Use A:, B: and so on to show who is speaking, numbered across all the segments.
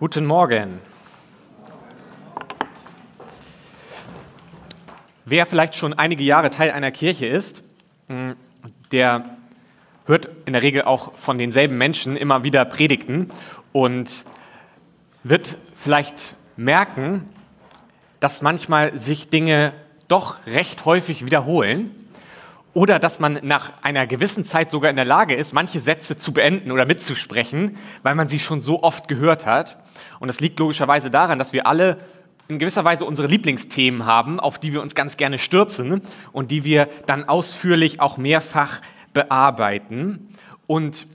A: Guten Morgen. Wer vielleicht schon einige Jahre Teil einer Kirche ist, hm, der hört in der Regel auch von denselben Menschen immer wieder Predigten und wird vielleicht merken, dass manchmal sich Dinge doch recht häufig wiederholen oder dass man nach einer gewissen Zeit sogar in der Lage ist, manche Sätze zu beenden oder mitzusprechen, weil man sie schon so oft gehört hat. Und das liegt logischerweise daran, dass wir alle in gewisser Weise unsere Lieblingsthemen haben, auf die wir uns ganz gerne stürzen und die wir dann ausführlich auch mehrfach bearbeiten. Und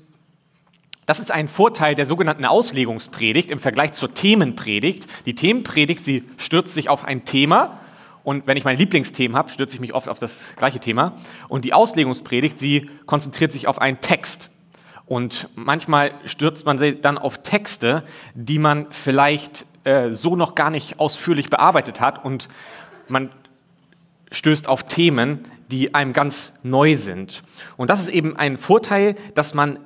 A: das ist ein Vorteil der sogenannten Auslegungspredigt im Vergleich zur Themenpredigt. Die Themenpredigt, sie stürzt sich auf ein Thema und wenn ich mein Lieblingsthema habe, stürze ich mich oft auf das gleiche Thema. Und die Auslegungspredigt, sie konzentriert sich auf einen Text. Und manchmal stürzt man sich dann auf Texte, die man vielleicht äh, so noch gar nicht ausführlich bearbeitet hat. Und man stößt auf Themen, die einem ganz neu sind. Und das ist eben ein Vorteil, dass man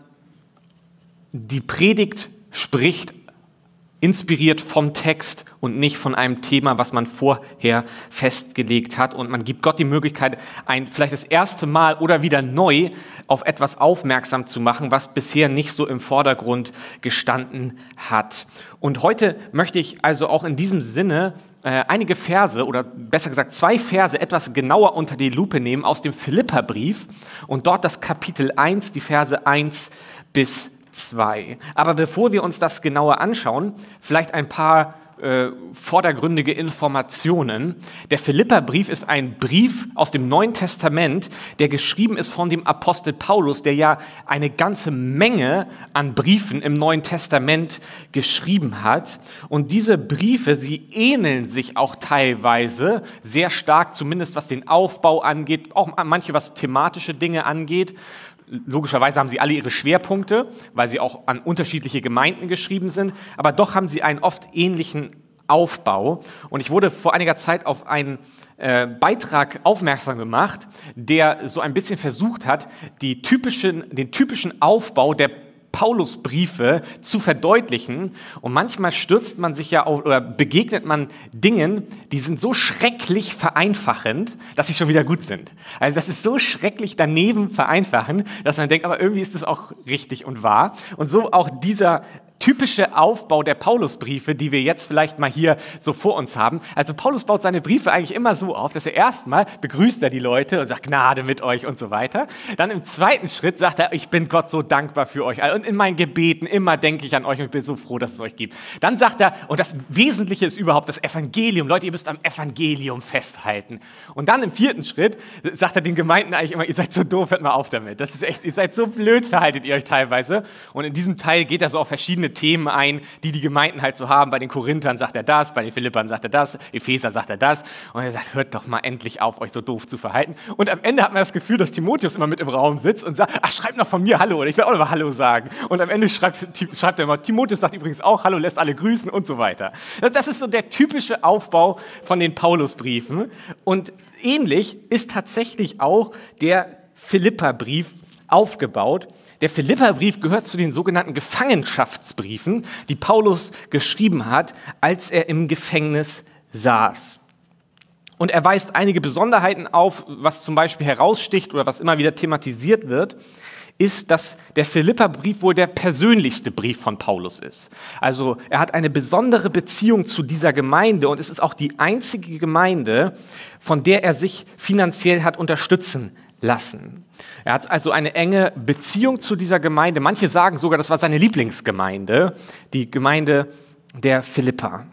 A: die Predigt spricht, inspiriert vom Text und nicht von einem Thema, was man vorher festgelegt hat. Und man gibt Gott die Möglichkeit, ein, vielleicht das erste Mal oder wieder neu auf etwas aufmerksam zu machen, was bisher nicht so im Vordergrund gestanden hat. Und heute möchte ich also auch in diesem Sinne äh, einige Verse oder besser gesagt zwei Verse etwas genauer unter die Lupe nehmen aus dem Philipperbrief und dort das Kapitel 1, die Verse 1 bis 2. Aber bevor wir uns das genauer anschauen, vielleicht ein paar äh, vordergründige Informationen. Der Philipperbrief ist ein Brief aus dem Neuen Testament, der geschrieben ist von dem Apostel Paulus, der ja eine ganze Menge an Briefen im Neuen Testament geschrieben hat. Und diese Briefe, sie ähneln sich auch teilweise sehr stark, zumindest was den Aufbau angeht, auch manche was thematische Dinge angeht. Logischerweise haben sie alle ihre Schwerpunkte, weil sie auch an unterschiedliche Gemeinden geschrieben sind, aber doch haben sie einen oft ähnlichen Aufbau. Und ich wurde vor einiger Zeit auf einen äh, Beitrag aufmerksam gemacht, der so ein bisschen versucht hat, typischen, den typischen Aufbau der Paulusbriefe zu verdeutlichen. Und manchmal stürzt man sich ja auf, oder begegnet man Dingen, die sind so schrecklich vereinfachend, dass sie schon wieder gut sind. Also das ist so schrecklich daneben vereinfachen, dass man denkt, aber irgendwie ist das auch richtig und wahr. Und so auch dieser typische Aufbau der Paulusbriefe, die wir jetzt vielleicht mal hier so vor uns haben. Also Paulus baut seine Briefe eigentlich immer so auf, dass er erstmal begrüßt er die Leute und sagt Gnade mit euch und so weiter. Dann im zweiten Schritt sagt er, ich bin Gott so dankbar für euch und in meinen Gebeten immer denke ich an euch und ich bin so froh, dass es euch gibt. Dann sagt er, und das Wesentliche ist überhaupt das Evangelium. Leute, ihr müsst am Evangelium festhalten. Und dann im vierten Schritt sagt er den Gemeinden eigentlich immer, ihr seid so doof, hört mal auf damit. Das ist echt, ihr seid so blöd, verhaltet ihr euch teilweise. Und in diesem Teil geht er so auf verschiedene Themen ein, die die Gemeinden halt so haben. Bei den Korinthern sagt er das, bei den Philippern sagt er das, Epheser sagt er das. Und er sagt, hört doch mal endlich auf, euch so doof zu verhalten. Und am Ende hat man das Gefühl, dass Timotheus immer mit im Raum sitzt und sagt, ach, schreibt noch von mir Hallo. Oder ich will auch noch mal Hallo sagen. Und am Ende schreibt, schreibt er immer, Timotheus sagt übrigens auch Hallo, lässt alle grüßen und so weiter. Das ist so der typische Aufbau von den Paulusbriefen. Und ähnlich ist tatsächlich auch der Philipperbrief aufgebaut. Der Philipperbrief gehört zu den sogenannten Gefangenschaftsbriefen, die Paulus geschrieben hat, als er im Gefängnis saß. Und er weist einige Besonderheiten auf, was zum Beispiel heraussticht oder was immer wieder thematisiert wird, ist, dass der Philipperbrief wohl der persönlichste Brief von Paulus ist. Also er hat eine besondere Beziehung zu dieser Gemeinde und es ist auch die einzige Gemeinde, von der er sich finanziell hat unterstützen lassen. Er hat also eine enge Beziehung zu dieser Gemeinde. Manche sagen sogar, das war seine Lieblingsgemeinde, die Gemeinde der Philippa.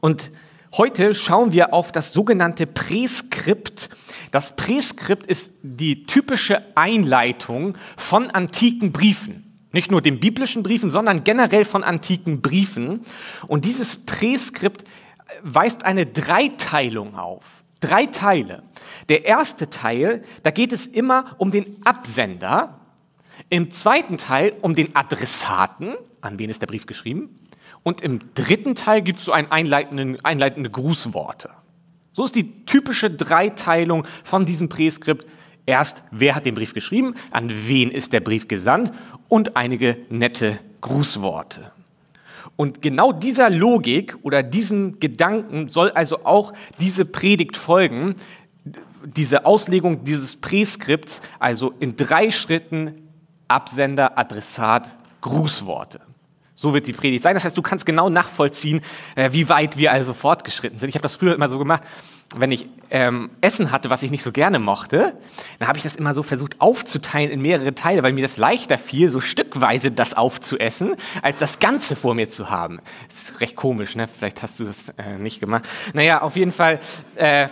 A: Und heute schauen wir auf das sogenannte Präskript. Das Präskript ist die typische Einleitung von antiken Briefen. Nicht nur den biblischen Briefen, sondern generell von antiken Briefen. Und dieses Präskript weist eine Dreiteilung auf. Drei Teile. Der erste Teil, da geht es immer um den Absender. Im zweiten Teil um den Adressaten, an wen ist der Brief geschrieben. Und im dritten Teil gibt es so ein einleitende, einleitende Grußworte. So ist die typische Dreiteilung von diesem Präskript. Erst, wer hat den Brief geschrieben, an wen ist der Brief gesandt und einige nette Grußworte. Und genau dieser Logik oder diesem Gedanken soll also auch diese Predigt folgen, diese Auslegung dieses Präskripts, also in drei Schritten Absender, Adressat, Grußworte. So wird die Predigt sein. Das heißt, du kannst genau nachvollziehen, äh, wie weit wir also fortgeschritten sind. Ich habe das früher immer so gemacht, wenn ich ähm, Essen hatte, was ich nicht so gerne mochte, dann habe ich das immer so versucht aufzuteilen in mehrere Teile, weil mir das leichter fiel, so stückweise das aufzuessen, als das Ganze vor mir zu haben. Das ist recht komisch, ne? Vielleicht hast du das äh, nicht gemacht. Naja, auf jeden Fall. Äh,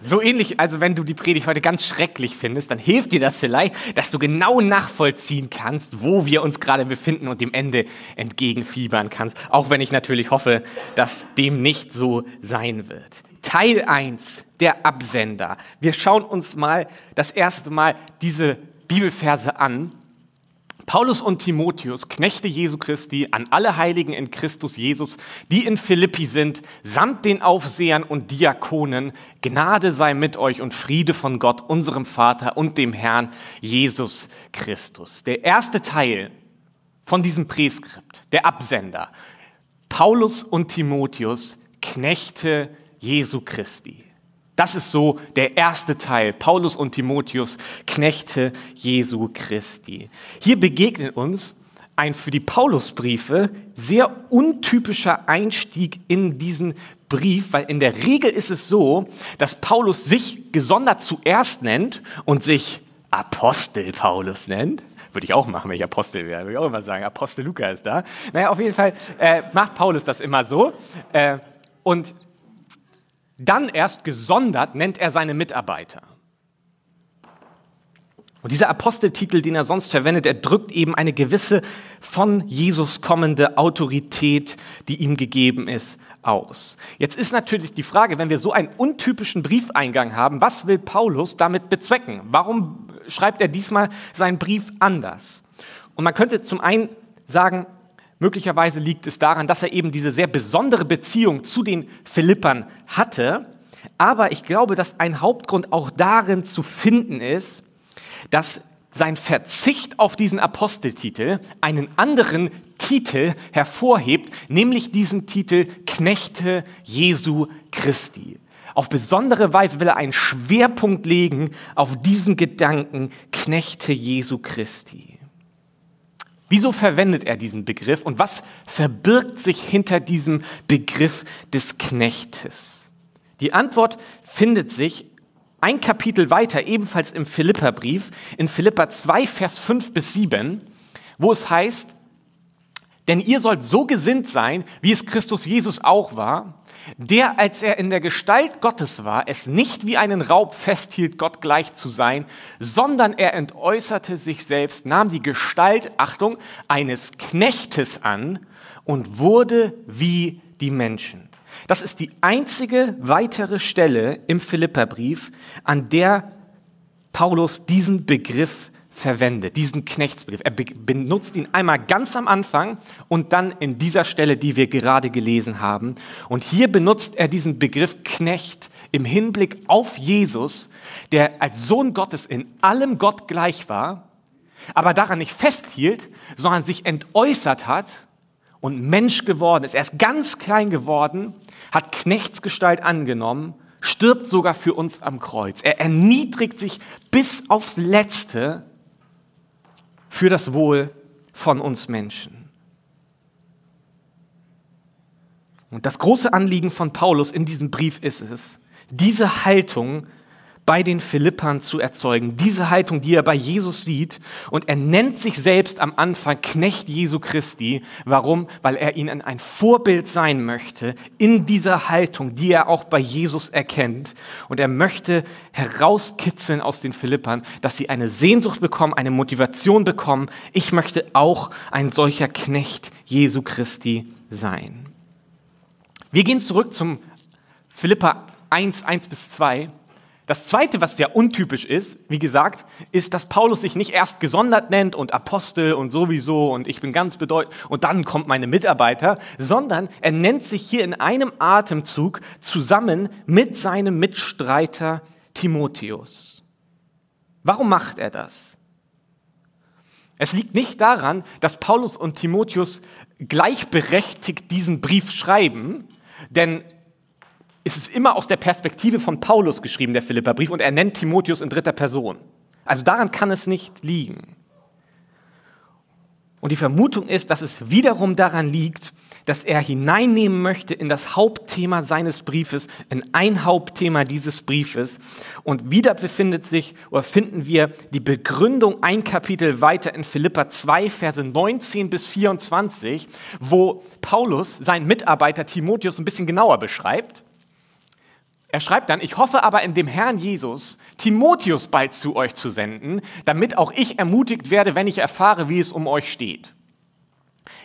A: so ähnlich, also wenn du die Predigt heute ganz schrecklich findest, dann hilft dir das vielleicht, dass du genau nachvollziehen kannst, wo wir uns gerade befinden und dem Ende entgegenfiebern kannst. Auch wenn ich natürlich hoffe, dass dem nicht so sein wird. Teil 1, der Absender. Wir schauen uns mal das erste Mal diese Bibelverse an Paulus und Timotheus, Knechte Jesu Christi, an alle Heiligen in Christus Jesus, die in Philippi sind, samt den Aufsehern und Diakonen, Gnade sei mit euch und Friede von Gott, unserem Vater und dem Herrn Jesus Christus. Der erste Teil von diesem Präskript, der Absender, Paulus und Timotheus, Knechte Jesu Christi. Das ist so der erste Teil. Paulus und Timotheus, Knechte Jesu Christi. Hier begegnet uns ein für die Paulusbriefe sehr untypischer Einstieg in diesen Brief, weil in der Regel ist es so, dass Paulus sich gesondert zuerst nennt und sich Apostel Paulus nennt. Würde ich auch machen, wenn ich Apostel wäre. Würde ich auch immer sagen, Apostel Luca ist da. Naja, auf jeden Fall äh, macht Paulus das immer so. Äh, und dann erst gesondert nennt er seine Mitarbeiter. Und dieser Aposteltitel, den er sonst verwendet, er drückt eben eine gewisse von Jesus kommende Autorität, die ihm gegeben ist, aus. Jetzt ist natürlich die Frage, wenn wir so einen untypischen Briefeingang haben, was will Paulus damit bezwecken? Warum schreibt er diesmal seinen Brief anders? Und man könnte zum einen sagen, Möglicherweise liegt es daran, dass er eben diese sehr besondere Beziehung zu den Philippern hatte. Aber ich glaube, dass ein Hauptgrund auch darin zu finden ist, dass sein Verzicht auf diesen Aposteltitel einen anderen Titel hervorhebt, nämlich diesen Titel Knechte Jesu Christi. Auf besondere Weise will er einen Schwerpunkt legen auf diesen Gedanken Knechte Jesu Christi. Wieso verwendet er diesen Begriff und was verbirgt sich hinter diesem Begriff des Knechtes? Die Antwort findet sich ein Kapitel weiter, ebenfalls im Philipperbrief, in Philippa 2, Vers 5 bis 7, wo es heißt, denn ihr sollt so gesinnt sein, wie es Christus Jesus auch war, der, als er in der Gestalt Gottes war, es nicht wie einen Raub festhielt, Gott gleich zu sein, sondern er entäußerte sich selbst, nahm die Gestalt, Achtung, eines Knechtes an und wurde wie die Menschen. Das ist die einzige weitere Stelle im Philipperbrief, an der Paulus diesen Begriff verwendet, diesen Knechtsbegriff. Er benutzt ihn einmal ganz am Anfang und dann in dieser Stelle, die wir gerade gelesen haben. Und hier benutzt er diesen Begriff Knecht im Hinblick auf Jesus, der als Sohn Gottes in allem Gott gleich war, aber daran nicht festhielt, sondern sich entäußert hat und Mensch geworden ist. Er ist ganz klein geworden, hat Knechtsgestalt angenommen, stirbt sogar für uns am Kreuz. Er erniedrigt sich bis aufs Letzte für das Wohl von uns Menschen. Und das große Anliegen von Paulus in diesem Brief ist es, diese Haltung bei den Philippern zu erzeugen. Diese Haltung, die er bei Jesus sieht. Und er nennt sich selbst am Anfang Knecht Jesu Christi. Warum? Weil er ihnen ein Vorbild sein möchte in dieser Haltung, die er auch bei Jesus erkennt. Und er möchte herauskitzeln aus den Philippern, dass sie eine Sehnsucht bekommen, eine Motivation bekommen. Ich möchte auch ein solcher Knecht Jesu Christi sein. Wir gehen zurück zum Philippa 1, 1 bis 2. Das Zweite, was ja untypisch ist, wie gesagt, ist, dass Paulus sich nicht erst gesondert nennt und Apostel und sowieso und ich bin ganz bedeutend und dann kommt meine Mitarbeiter, sondern er nennt sich hier in einem Atemzug zusammen mit seinem Mitstreiter Timotheus. Warum macht er das? Es liegt nicht daran, dass Paulus und Timotheus gleichberechtigt diesen Brief schreiben, denn es ist immer aus der Perspektive von Paulus geschrieben, der Philipperbrief, und er nennt Timotheus in dritter Person. Also daran kann es nicht liegen. Und die Vermutung ist, dass es wiederum daran liegt, dass er hineinnehmen möchte in das Hauptthema seines Briefes, in ein Hauptthema dieses Briefes. Und wieder befindet sich oder finden wir die Begründung ein Kapitel weiter in Philippa 2, Verse 19 bis 24, wo Paulus seinen Mitarbeiter Timotheus ein bisschen genauer beschreibt. Er schreibt dann, ich hoffe aber in dem Herrn Jesus, Timotheus bald zu euch zu senden, damit auch ich ermutigt werde, wenn ich erfahre, wie es um euch steht.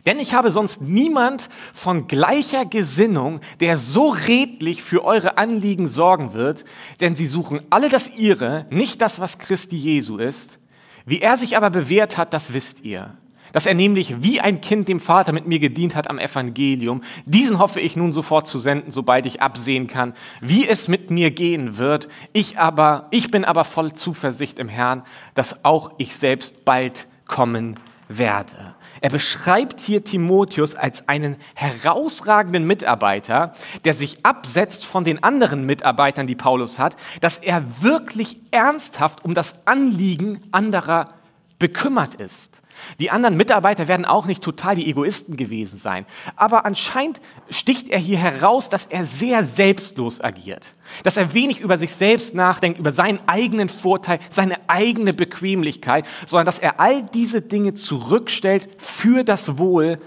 A: Denn ich habe sonst niemand von gleicher Gesinnung, der so redlich für eure Anliegen sorgen wird, denn sie suchen alle das ihre, nicht das, was Christi Jesu ist. Wie er sich aber bewährt hat, das wisst ihr dass er nämlich wie ein Kind dem Vater mit mir gedient hat am Evangelium. Diesen hoffe ich nun sofort zu senden, sobald ich absehen kann, wie es mit mir gehen wird. Ich aber, ich bin aber voll Zuversicht im Herrn, dass auch ich selbst bald kommen werde. Er beschreibt hier Timotheus als einen herausragenden Mitarbeiter, der sich absetzt von den anderen Mitarbeitern, die Paulus hat, dass er wirklich ernsthaft um das Anliegen anderer bekümmert ist. Die anderen Mitarbeiter werden auch nicht total die Egoisten gewesen sein. Aber anscheinend sticht er hier heraus, dass er sehr selbstlos agiert. Dass er wenig über sich selbst nachdenkt, über seinen eigenen Vorteil, seine eigene Bequemlichkeit, sondern dass er all diese Dinge zurückstellt für das Wohl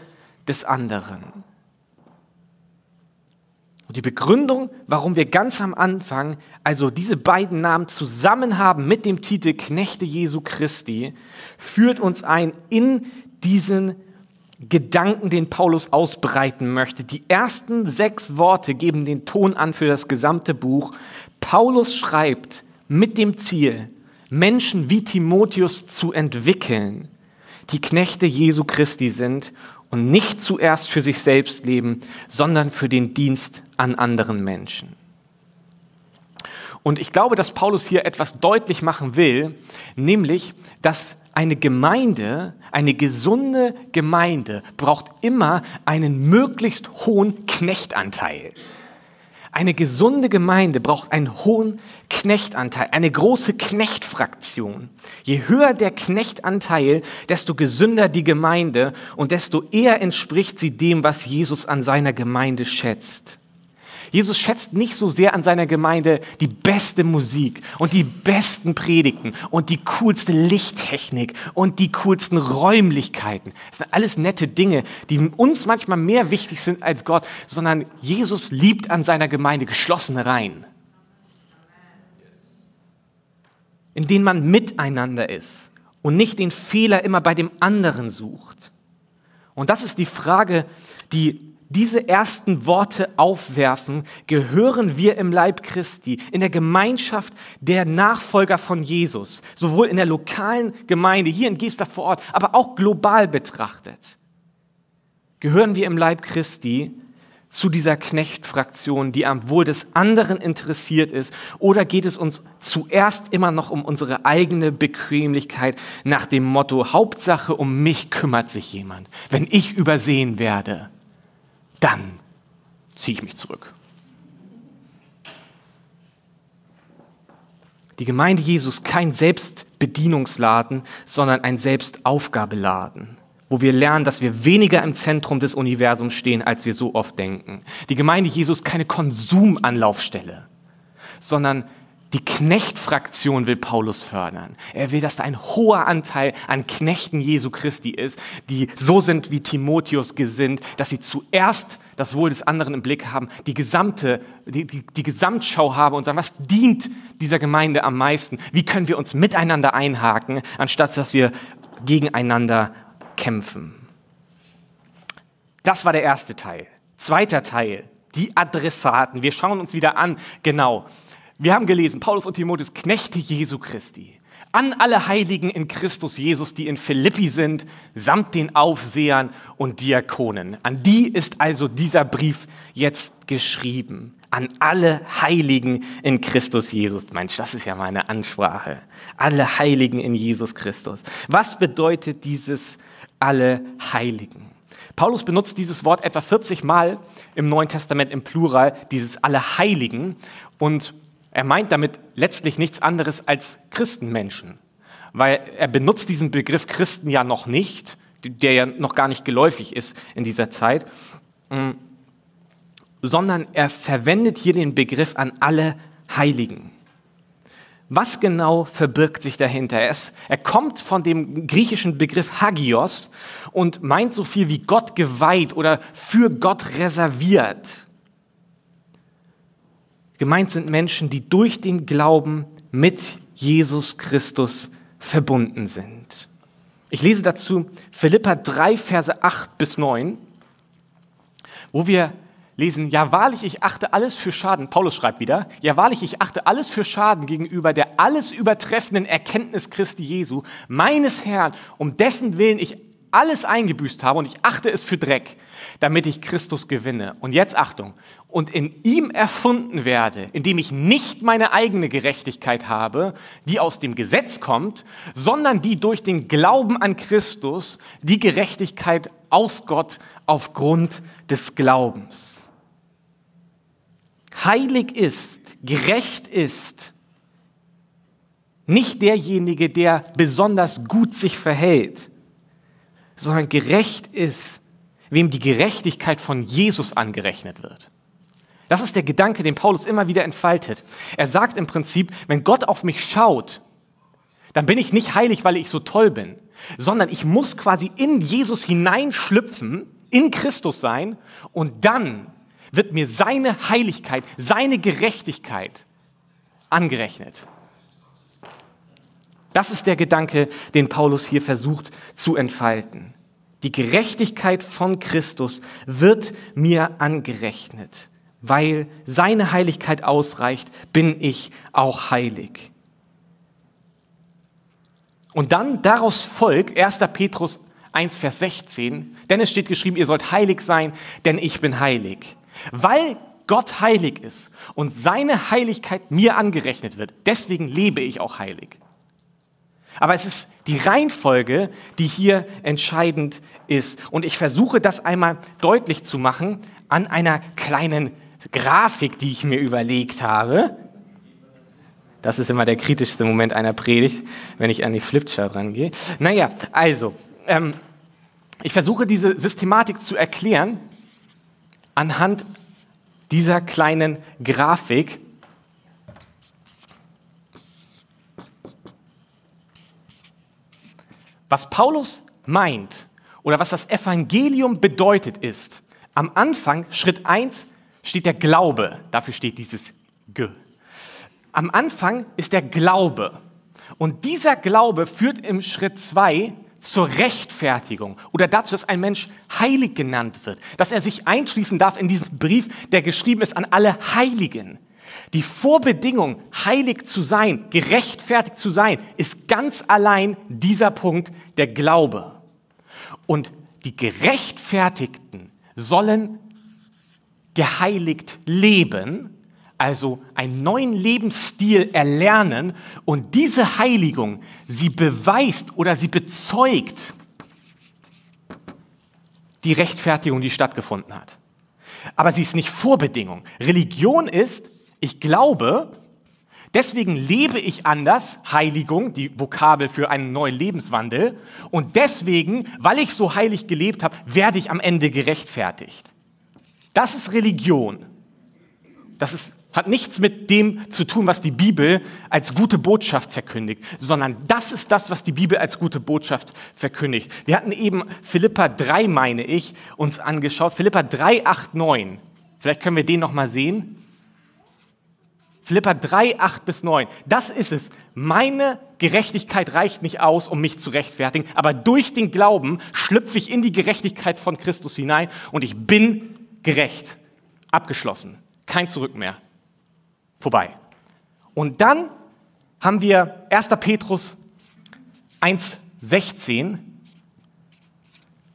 A: des anderen. Und die Begründung, warum wir ganz am Anfang also diese beiden Namen zusammen haben mit dem Titel Knechte Jesu Christi, führt uns ein in diesen Gedanken, den Paulus ausbreiten möchte. Die ersten sechs Worte geben den Ton an für das gesamte Buch. Paulus schreibt mit dem Ziel, Menschen wie Timotheus zu entwickeln, die Knechte Jesu Christi sind und nicht zuerst für sich selbst leben, sondern für den Dienst an anderen Menschen. Und ich glaube, dass Paulus hier etwas deutlich machen will, nämlich, dass eine Gemeinde, eine gesunde Gemeinde braucht immer einen möglichst hohen Knechtanteil. Eine gesunde Gemeinde braucht einen hohen Knechtanteil, eine große Knechtfraktion. Je höher der Knechtanteil, desto gesünder die Gemeinde und desto eher entspricht sie dem, was Jesus an seiner Gemeinde schätzt. Jesus schätzt nicht so sehr an seiner Gemeinde die beste Musik und die besten Predigten und die coolste Lichttechnik und die coolsten Räumlichkeiten. Das sind alles nette Dinge, die uns manchmal mehr wichtig sind als Gott, sondern Jesus liebt an seiner Gemeinde geschlossene Reihen, in denen man miteinander ist und nicht den Fehler immer bei dem anderen sucht. Und das ist die Frage, die diese ersten Worte aufwerfen, gehören wir im Leib Christi, in der Gemeinschaft der Nachfolger von Jesus, sowohl in der lokalen Gemeinde, hier in Gesta vor Ort, aber auch global betrachtet. Gehören wir im Leib Christi zu dieser Knechtfraktion, die am Wohl des anderen interessiert ist, oder geht es uns zuerst immer noch um unsere eigene Bequemlichkeit nach dem Motto, Hauptsache um mich kümmert sich jemand, wenn ich übersehen werde? Dann ziehe ich mich zurück. Die Gemeinde Jesus kein Selbstbedienungsladen, sondern ein Selbstaufgabeladen, wo wir lernen, dass wir weniger im Zentrum des Universums stehen, als wir so oft denken. Die Gemeinde Jesus keine Konsumanlaufstelle, sondern die Knechtfraktion will Paulus fördern. Er will, dass da ein hoher Anteil an Knechten Jesu Christi ist, die so sind wie Timotheus gesinnt, dass sie zuerst das Wohl des anderen im Blick haben, die gesamte, die, die, die Gesamtschau haben und sagen, was dient dieser Gemeinde am meisten? Wie können wir uns miteinander einhaken, anstatt dass wir gegeneinander kämpfen? Das war der erste Teil. Zweiter Teil, die Adressaten. Wir schauen uns wieder an, genau, wir haben gelesen, Paulus und Timotheus, Knechte Jesu Christi. An alle Heiligen in Christus Jesus, die in Philippi sind, samt den Aufsehern und Diakonen. An die ist also dieser Brief jetzt geschrieben. an alle Heiligen in Christus Jesus. Mensch, das ist ja meine Ansprache. Alle Heiligen in Jesus Christus. Was bedeutet dieses alle Heiligen? Paulus benutzt dieses Wort etwa 40 Mal im Neuen Testament im Plural, dieses alle Heiligen. Und er meint damit letztlich nichts anderes als Christenmenschen. Weil er benutzt diesen Begriff Christen ja noch nicht, der ja noch gar nicht geläufig ist in dieser Zeit, mm, sondern er verwendet hier den Begriff an alle Heiligen. Was genau verbirgt sich dahinter? Er, er kommt von dem griechischen Begriff Hagios und meint so viel wie Gott geweiht oder für Gott reserviert. Gemeint sind Menschen, die durch den Glauben mit Jesus Christus verbunden sind. Ich lese dazu Philippa 3, Verse 8 bis 9, wo wir lesen, ja wahrlich, ich achte alles für Schaden, Paulus schreibt wieder, ja wahrlich, ich achte alles für Schaden gegenüber der alles übertreffenden Erkenntnis Christi Jesu, meines Herrn, um dessen Willen ich alles eingebüßt habe und ich achte es für Dreck, damit ich Christus gewinne. Und jetzt Achtung, und in ihm erfunden werde, indem ich nicht meine eigene Gerechtigkeit habe, die aus dem Gesetz kommt, sondern die durch den Glauben an Christus, die Gerechtigkeit aus Gott aufgrund des Glaubens. Heilig ist, gerecht ist, nicht derjenige, der besonders gut sich verhält, sondern gerecht ist, wem die Gerechtigkeit von Jesus angerechnet wird. Das ist der Gedanke, den Paulus immer wieder entfaltet. Er sagt im Prinzip, wenn Gott auf mich schaut, dann bin ich nicht heilig, weil ich so toll bin, sondern ich muss quasi in Jesus hineinschlüpfen, in Christus sein und dann wird mir seine Heiligkeit, seine Gerechtigkeit angerechnet. Das ist der Gedanke, den Paulus hier versucht zu entfalten. Die Gerechtigkeit von Christus wird mir angerechnet. Weil seine Heiligkeit ausreicht, bin ich auch heilig. Und dann daraus folgt 1. Petrus 1, Vers 16, denn es steht geschrieben, ihr sollt heilig sein, denn ich bin heilig. Weil Gott heilig ist und seine Heiligkeit mir angerechnet wird, deswegen lebe ich auch heilig. Aber es ist die Reihenfolge, die hier entscheidend ist. Und ich versuche das einmal deutlich zu machen an einer kleinen Grafik, die ich mir überlegt habe. Das ist immer der kritischste Moment einer Predigt, wenn ich an die Flipchart rangehe. Naja, also, ähm, ich versuche diese Systematik zu erklären anhand dieser kleinen Grafik. Was Paulus meint oder was das Evangelium bedeutet ist, am Anfang, Schritt 1, steht der Glaube. Dafür steht dieses G. Am Anfang ist der Glaube. Und dieser Glaube führt im Schritt 2 zur Rechtfertigung oder dazu, dass ein Mensch heilig genannt wird, dass er sich einschließen darf in diesen Brief, der geschrieben ist an alle Heiligen. Die Vorbedingung, heilig zu sein, gerechtfertigt zu sein, ist ganz allein dieser Punkt der Glaube. Und die Gerechtfertigten sollen geheiligt leben, also einen neuen Lebensstil erlernen und diese Heiligung, sie beweist oder sie bezeugt die Rechtfertigung, die stattgefunden hat. Aber sie ist nicht Vorbedingung. Religion ist, ich glaube, deswegen lebe ich anders, Heiligung, die Vokabel für einen neuen Lebenswandel, und deswegen, weil ich so heilig gelebt habe, werde ich am Ende gerechtfertigt. Das ist Religion. Das ist, hat nichts mit dem zu tun, was die Bibel als gute Botschaft verkündigt, sondern das ist das, was die Bibel als gute Botschaft verkündigt. Wir hatten eben Philippa 3, meine ich, uns angeschaut. Philippa 3, 8, 9. Vielleicht können wir den nochmal sehen. Philippa 3, 8 bis 9. Das ist es. Meine Gerechtigkeit reicht nicht aus, um mich zu rechtfertigen, aber durch den Glauben schlüpfe ich in die Gerechtigkeit von Christus hinein und ich bin gerecht. Abgeschlossen. Kein Zurück mehr. Vorbei. Und dann haben wir 1. Petrus 1,16.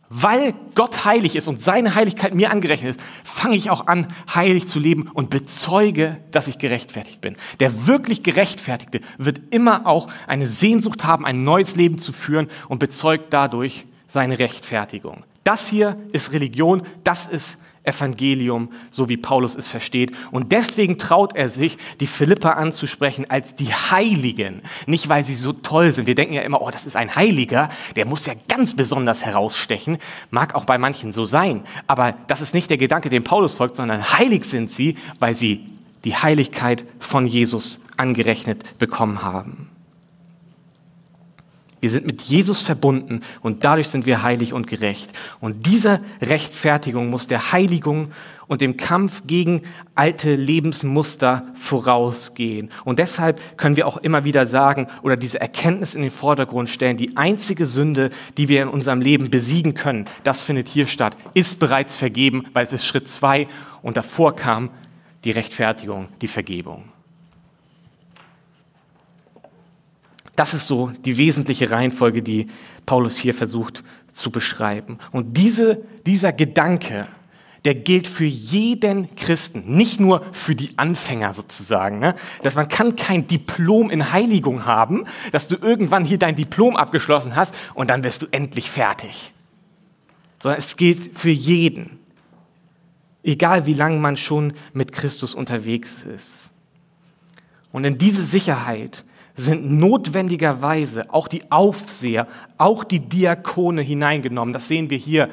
A: Weil Gott heilig ist und seine Heiligkeit mir angerechnet ist, fange ich auch an, heilig zu leben und bezeuge, dass ich gerechtfertigt bin. Der wirklich Gerechtfertigte wird immer auch eine Sehnsucht haben, ein neues Leben zu führen und bezeugt dadurch seine Rechtfertigung. Das hier ist Religion, das ist Evangelium, so wie Paulus es versteht. Und deswegen traut er sich, die Philipper anzusprechen als die Heiligen. Nicht, weil sie so toll sind. Wir denken ja immer, oh, das ist ein Heiliger, der muss ja ganz besonders herausstechen. Mag auch bei manchen so sein. Aber das ist nicht der Gedanke, dem Paulus folgt, sondern heilig sind sie, weil sie die Heiligkeit von Jesus angerechnet bekommen haben. Wir sind mit Jesus verbunden und dadurch sind wir heilig und gerecht. Und diese Rechtfertigung muss der Heiligung und dem Kampf gegen alte Lebensmuster vorausgehen. Und deshalb können wir auch immer wieder sagen oder diese Erkenntnis in den Vordergrund stellen, die einzige Sünde, die wir in unserem Leben besiegen können, das findet hier statt, ist bereits vergeben, weil es ist Schritt zwei und davor kam die Rechtfertigung, die Vergebung. Das ist so die wesentliche Reihenfolge, die Paulus hier versucht zu beschreiben. Und diese, dieser Gedanke, der gilt für jeden Christen, nicht nur für die Anfänger sozusagen. Ne? Dass man kann kein Diplom in Heiligung haben, dass du irgendwann hier dein Diplom abgeschlossen hast und dann bist du endlich fertig. Sondern es gilt für jeden. Egal wie lange man schon mit Christus unterwegs ist. Und in diese Sicherheit sind notwendigerweise auch die Aufseher, auch die Diakone hineingenommen. Das sehen wir hier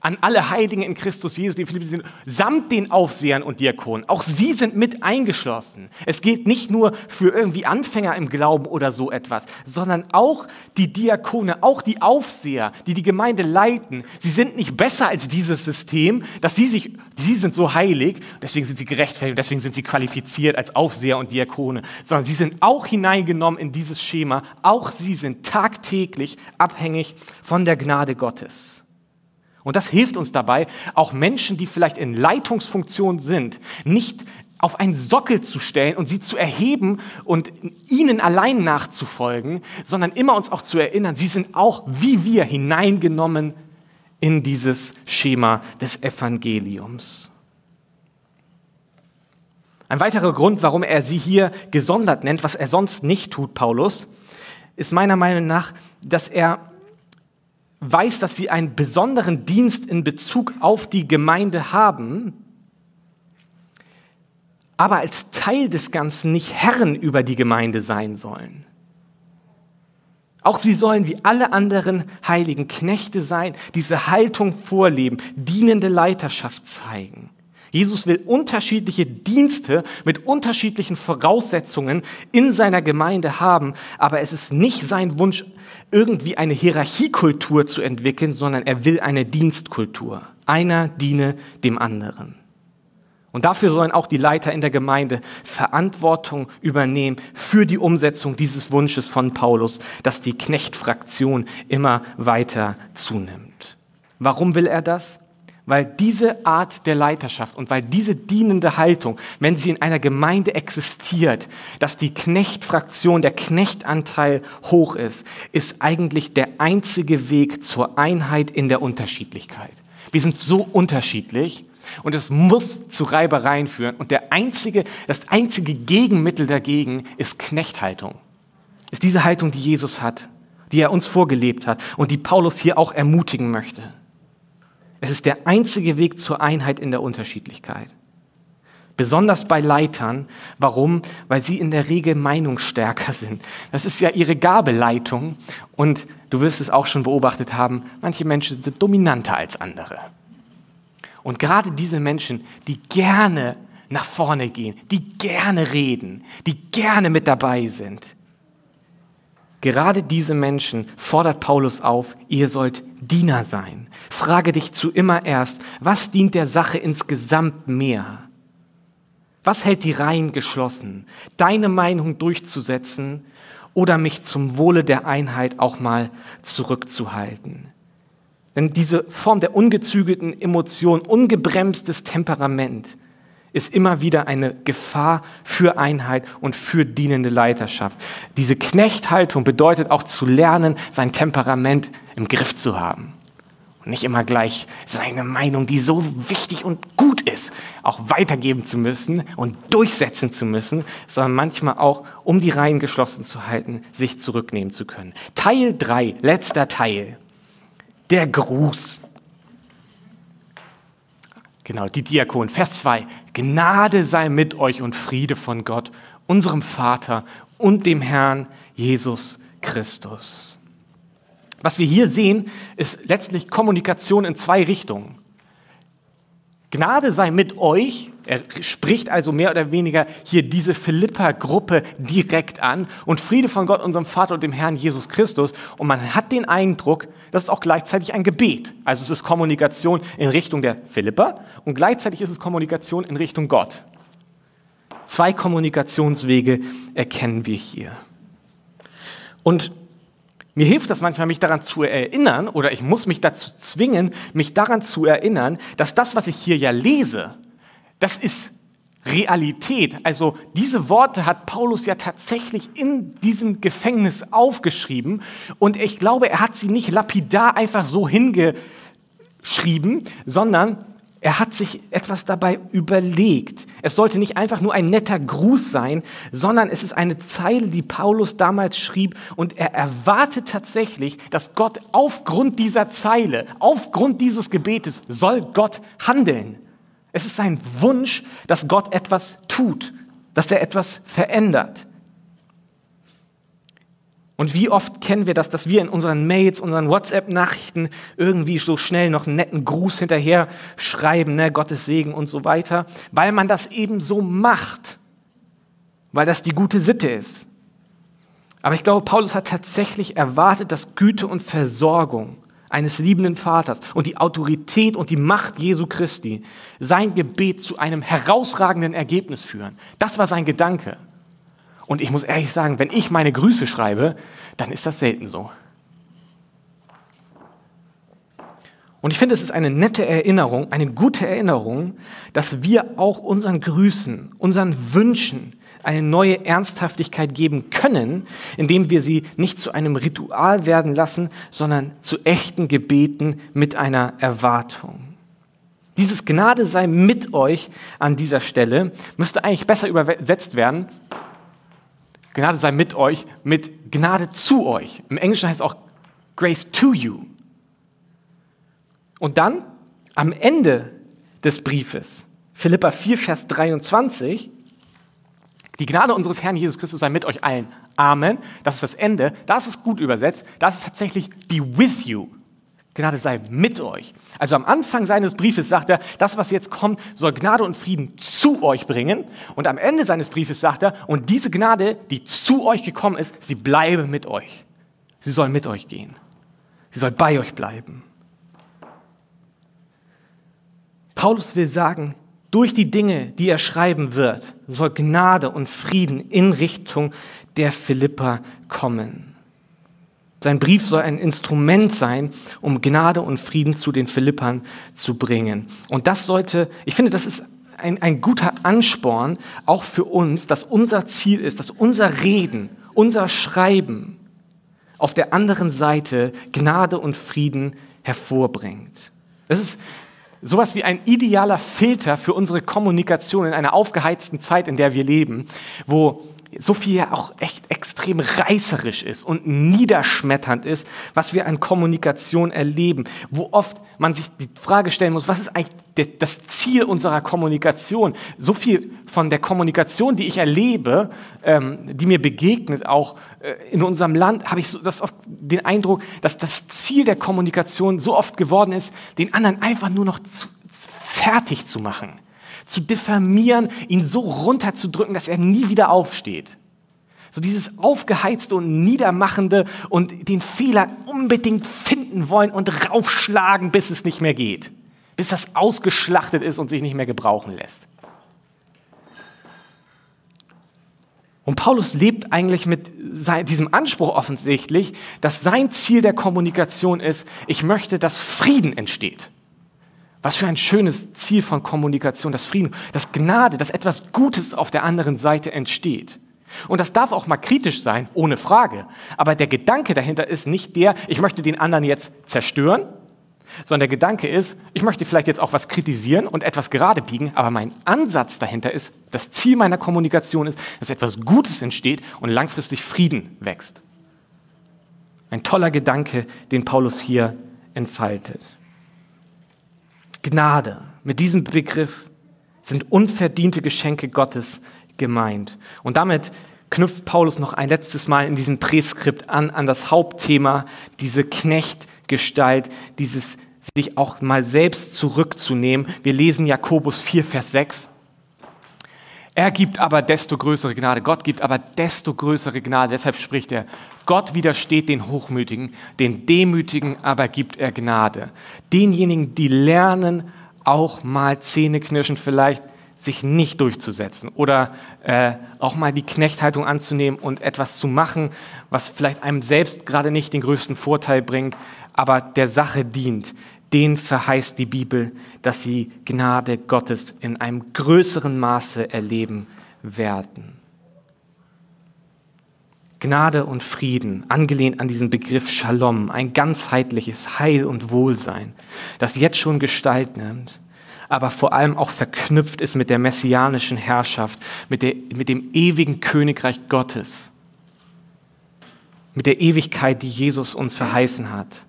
A: an alle Heiligen in Christus Jesus, die Philippi sind, samt den Aufsehern und Diakonen. Auch sie sind mit eingeschlossen. Es gilt nicht nur für irgendwie Anfänger im Glauben oder so etwas, sondern auch die Diakone, auch die Aufseher, die die Gemeinde leiten. Sie sind nicht besser als dieses System, dass sie sich, sie sind so heilig, deswegen sind sie gerechtfertigt, deswegen sind sie qualifiziert als Aufseher und Diakone, sondern sie sind auch hineingenommen in dieses Schema. Auch sie sind tagtäglich abhängig von der Gnade Gottes. Und das hilft uns dabei, auch Menschen, die vielleicht in Leitungsfunktion sind, nicht auf einen Sockel zu stellen und sie zu erheben und ihnen allein nachzufolgen, sondern immer uns auch zu erinnern, sie sind auch wie wir hineingenommen in dieses Schema des Evangeliums. Ein weiterer Grund, warum er sie hier gesondert nennt, was er sonst nicht tut, Paulus, ist meiner Meinung nach, dass er weiß, dass sie einen besonderen Dienst in Bezug auf die Gemeinde haben, aber als Teil des Ganzen nicht Herren über die Gemeinde sein sollen. Auch sie sollen wie alle anderen heiligen Knechte sein, diese Haltung vorleben, dienende Leiterschaft zeigen. Jesus will unterschiedliche Dienste mit unterschiedlichen Voraussetzungen in seiner Gemeinde haben, aber es ist nicht sein Wunsch, irgendwie eine Hierarchiekultur zu entwickeln, sondern er will eine Dienstkultur. Einer diene dem anderen. Und dafür sollen auch die Leiter in der Gemeinde Verantwortung übernehmen für die Umsetzung dieses Wunsches von Paulus, dass die Knechtfraktion immer weiter zunimmt. Warum will er das? Weil diese Art der Leiterschaft und weil diese dienende Haltung, wenn sie in einer Gemeinde existiert, dass die Knechtfraktion, der Knechtanteil hoch ist, ist eigentlich der einzige Weg zur Einheit in der Unterschiedlichkeit. Wir sind so unterschiedlich und es muss zu Reibereien führen und der einzige, das einzige Gegenmittel dagegen ist Knechthaltung. Ist diese Haltung, die Jesus hat, die er uns vorgelebt hat und die Paulus hier auch ermutigen möchte. Es ist der einzige Weg zur Einheit in der Unterschiedlichkeit. Besonders bei Leitern. Warum? Weil sie in der Regel meinungsstärker sind. Das ist ja ihre Gabeleitung. Und du wirst es auch schon beobachtet haben, manche Menschen sind dominanter als andere. Und gerade diese Menschen, die gerne nach vorne gehen, die gerne reden, die gerne mit dabei sind, Gerade diese Menschen fordert Paulus auf, ihr sollt Diener sein. Frage dich zu immer erst, was dient der Sache insgesamt mehr? Was hält die Reihen geschlossen? Deine Meinung durchzusetzen oder mich zum Wohle der Einheit auch mal zurückzuhalten? Denn diese Form der ungezügelten Emotion, ungebremstes Temperament, ist immer wieder eine Gefahr für Einheit und für dienende Leiterschaft. Diese Knechthaltung bedeutet auch zu lernen, sein Temperament im Griff zu haben Und nicht immer gleich seine Meinung, die so wichtig und gut ist, auch weitergeben zu müssen und durchsetzen zu müssen, sondern manchmal auch, um die Reihen geschlossen zu halten, sich zurücknehmen zu können. Teil 3, letzter Teil. Der Gruß. Genau, die Diakon. Vers 2. Gnade sei mit euch und Friede von Gott, unserem Vater und dem Herrn Jesus Christus. Was wir hier sehen, ist letztlich Kommunikation in zwei Richtungen. Gnade sei mit euch. Er spricht also mehr oder weniger hier diese Philippa-Gruppe direkt an und Friede von Gott, unserem Vater und dem Herrn Jesus Christus. Und man hat den Eindruck, das ist auch gleichzeitig ein Gebet. Also es ist Kommunikation in Richtung der Philippa und gleichzeitig ist es Kommunikation in Richtung Gott. Zwei Kommunikationswege erkennen wir hier. Und mir hilft das manchmal, mich daran zu erinnern, oder ich muss mich dazu zwingen, mich daran zu erinnern, dass das, was ich hier ja lese, das ist Realität. Also diese Worte hat Paulus ja tatsächlich in diesem Gefängnis aufgeschrieben und ich glaube, er hat sie nicht lapidar einfach so hingeschrieben, sondern er hat sich etwas dabei überlegt. Es sollte nicht einfach nur ein netter Gruß sein, sondern es ist eine Zeile, die Paulus damals schrieb und er erwartet tatsächlich, dass Gott aufgrund dieser Zeile, aufgrund dieses Gebetes, soll Gott handeln. Es ist sein Wunsch, dass Gott etwas tut, dass er etwas verändert. Und wie oft kennen wir das, dass wir in unseren Mails, unseren WhatsApp-Nachrichten irgendwie so schnell noch einen netten Gruß hinterher schreiben, ne, Gottes Segen und so weiter, weil man das eben so macht, weil das die gute Sitte ist. Aber ich glaube, Paulus hat tatsächlich erwartet, dass Güte und Versorgung eines liebenden Vaters und die Autorität und die Macht Jesu Christi sein Gebet zu einem herausragenden Ergebnis führen. Das war sein Gedanke. Und ich muss ehrlich sagen, wenn ich meine Grüße schreibe, dann ist das selten so. Und ich finde, es ist eine nette Erinnerung, eine gute Erinnerung, dass wir auch unseren Grüßen, unseren Wünschen eine neue Ernsthaftigkeit geben können, indem wir sie nicht zu einem Ritual werden lassen, sondern zu echten Gebeten mit einer Erwartung. Dieses Gnade sei mit euch an dieser Stelle müsste eigentlich besser übersetzt werden Gnade sei mit euch, mit Gnade zu euch. Im Englischen heißt es auch Grace to you. Und dann am Ende des Briefes, Philippa 4, Vers 23, die Gnade unseres Herrn Jesus Christus sei mit euch allen. Amen. Das ist das Ende. Das ist gut übersetzt. Das ist tatsächlich be with you. Gnade sei mit euch. Also am Anfang seines Briefes sagt er, das, was jetzt kommt, soll Gnade und Frieden zu euch bringen. Und am Ende seines Briefes sagt er, und diese Gnade, die zu euch gekommen ist, sie bleibe mit euch. Sie soll mit euch gehen. Sie soll bei euch bleiben. Paulus will sagen, durch die Dinge, die er schreiben wird, soll Gnade und Frieden in Richtung der Philippa kommen. Sein Brief soll ein Instrument sein, um Gnade und Frieden zu den Philippern zu bringen. Und das sollte, ich finde, das ist ein, ein guter Ansporn, auch für uns, dass unser Ziel ist, dass unser Reden, unser Schreiben auf der anderen Seite Gnade und Frieden hervorbringt. Das ist sowas wie ein idealer Filter für unsere Kommunikation in einer aufgeheizten Zeit, in der wir leben, wo so viel ja auch echt extrem reißerisch ist und niederschmetternd ist, was wir an Kommunikation erleben, wo oft man sich die Frage stellen muss, was ist eigentlich das Ziel unserer Kommunikation? So viel von der Kommunikation, die ich erlebe, ähm, die mir begegnet, auch äh, in unserem Land, habe ich so das oft den Eindruck, dass das Ziel der Kommunikation so oft geworden ist, den anderen einfach nur noch zu, fertig zu machen zu diffamieren, ihn so runterzudrücken, dass er nie wieder aufsteht. So dieses aufgeheizte und niedermachende und den Fehler unbedingt finden wollen und raufschlagen, bis es nicht mehr geht. Bis das ausgeschlachtet ist und sich nicht mehr gebrauchen lässt. Und Paulus lebt eigentlich mit diesem Anspruch offensichtlich, dass sein Ziel der Kommunikation ist, ich möchte, dass Frieden entsteht. Was für ein schönes Ziel von Kommunikation, das Frieden, das Gnade, dass etwas Gutes auf der anderen Seite entsteht. Und das darf auch mal kritisch sein, ohne Frage. Aber der Gedanke dahinter ist nicht der, ich möchte den anderen jetzt zerstören, sondern der Gedanke ist, ich möchte vielleicht jetzt auch was kritisieren und etwas gerade biegen, aber mein Ansatz dahinter ist, das Ziel meiner Kommunikation ist, dass etwas Gutes entsteht und langfristig Frieden wächst. Ein toller Gedanke, den Paulus hier entfaltet. Gnade, mit diesem Begriff sind unverdiente Geschenke Gottes gemeint. Und damit knüpft Paulus noch ein letztes Mal in diesem Präskript an, an das Hauptthema, diese Knechtgestalt, dieses sich auch mal selbst zurückzunehmen. Wir lesen Jakobus 4, Vers 6. Er gibt aber desto größere Gnade. Gott gibt aber desto größere Gnade. Deshalb spricht er, Gott widersteht den Hochmütigen, den Demütigen aber gibt er Gnade. Denjenigen, die lernen, auch mal Zähneknirschen vielleicht sich nicht durchzusetzen oder äh, auch mal die Knechthaltung anzunehmen und etwas zu machen, was vielleicht einem selbst gerade nicht den größten Vorteil bringt, aber der Sache dient, den verheißt die Bibel, dass sie Gnade Gottes in einem größeren Maße erleben werden. Gnade und Frieden, angelehnt an diesen Begriff Shalom, ein ganzheitliches Heil und Wohlsein, das jetzt schon Gestalt nimmt, aber vor allem auch verknüpft ist mit der messianischen Herrschaft, mit, der, mit dem ewigen Königreich Gottes, mit der Ewigkeit, die Jesus uns verheißen hat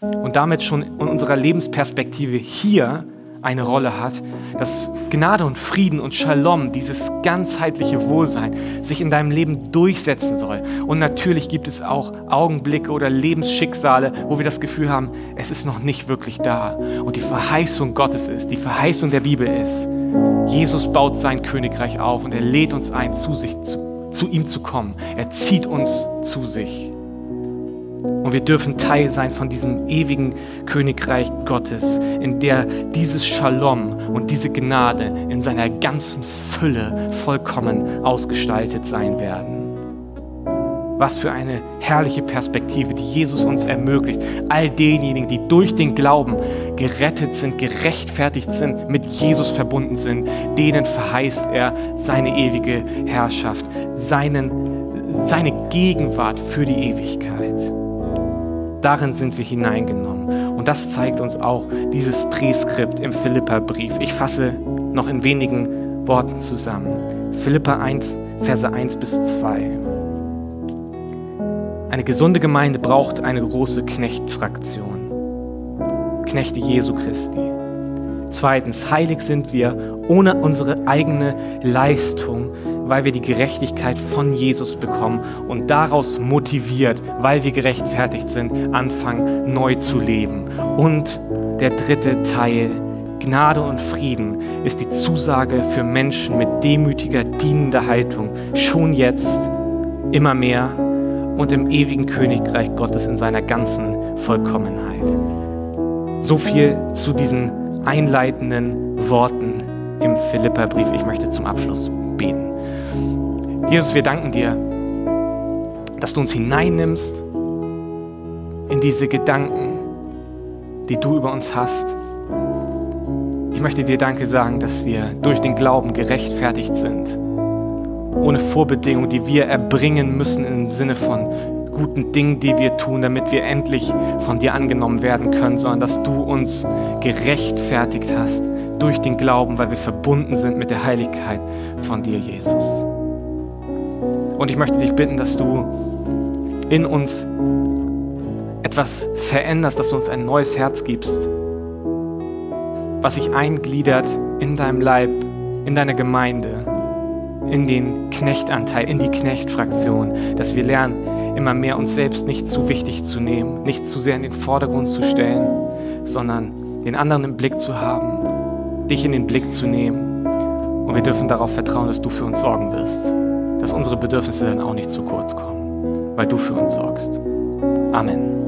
A: und damit schon in unserer Lebensperspektive hier eine Rolle hat, dass Gnade und Frieden und Shalom, dieses ganzheitliche Wohlsein, sich in deinem Leben durchsetzen soll. Und natürlich gibt es auch Augenblicke oder Lebensschicksale, wo wir das Gefühl haben, es ist noch nicht wirklich da. Und die Verheißung Gottes ist, die Verheißung der Bibel ist, Jesus baut sein Königreich auf und er lädt uns ein, zu, sich, zu, zu ihm zu kommen. Er zieht uns zu sich. Und wir dürfen Teil sein von diesem ewigen Königreich Gottes, in der dieses Shalom und diese Gnade in seiner ganzen Fülle vollkommen ausgestaltet sein werden. Was für eine herrliche Perspektive, die Jesus uns ermöglicht. All denjenigen, die durch den Glauben gerettet sind, gerechtfertigt sind, mit Jesus verbunden sind, denen verheißt er seine ewige Herrschaft, seinen, seine Gegenwart für die Ewigkeit. Darin sind wir hineingenommen. Und das zeigt uns auch dieses Präskript im Philipperbrief. Ich fasse noch in wenigen Worten zusammen. Philippa 1, Verse 1 bis 2. Eine gesunde Gemeinde braucht eine große Knechtfraktion. Knechte Jesu Christi. Zweitens, heilig sind wir ohne unsere eigene Leistung, weil wir die Gerechtigkeit von Jesus bekommen und daraus motiviert, weil wir gerechtfertigt sind, anfangen neu zu leben. Und der dritte Teil, Gnade und Frieden, ist die Zusage für Menschen mit demütiger, dienender Haltung, schon jetzt, immer mehr und im ewigen Königreich Gottes in seiner ganzen Vollkommenheit. So viel zu diesen einleitenden Worten im Philipperbrief. Ich möchte zum Abschluss beten. Jesus, wir danken dir, dass du uns hineinnimmst in diese Gedanken, die du über uns hast. Ich möchte dir Danke sagen, dass wir durch den Glauben gerechtfertigt sind, ohne Vorbedingungen, die wir erbringen müssen im Sinne von guten Dingen, die wir tun, damit wir endlich von dir angenommen werden können, sondern dass du uns gerechtfertigt hast durch den Glauben, weil wir verbunden sind mit der Heiligkeit von dir, Jesus. Und ich möchte dich bitten, dass du in uns etwas veränderst, dass du uns ein neues Herz gibst, was sich eingliedert in deinem Leib, in deiner Gemeinde, in den Knechtanteil, in die Knechtfraktion, dass wir lernen, immer mehr uns selbst nicht zu wichtig zu nehmen, nicht zu sehr in den Vordergrund zu stellen, sondern den anderen im Blick zu haben, dich in den Blick zu nehmen. Und wir dürfen darauf vertrauen, dass du für uns sorgen wirst dass unsere Bedürfnisse dann auch nicht zu kurz kommen, weil du für uns sorgst. Amen.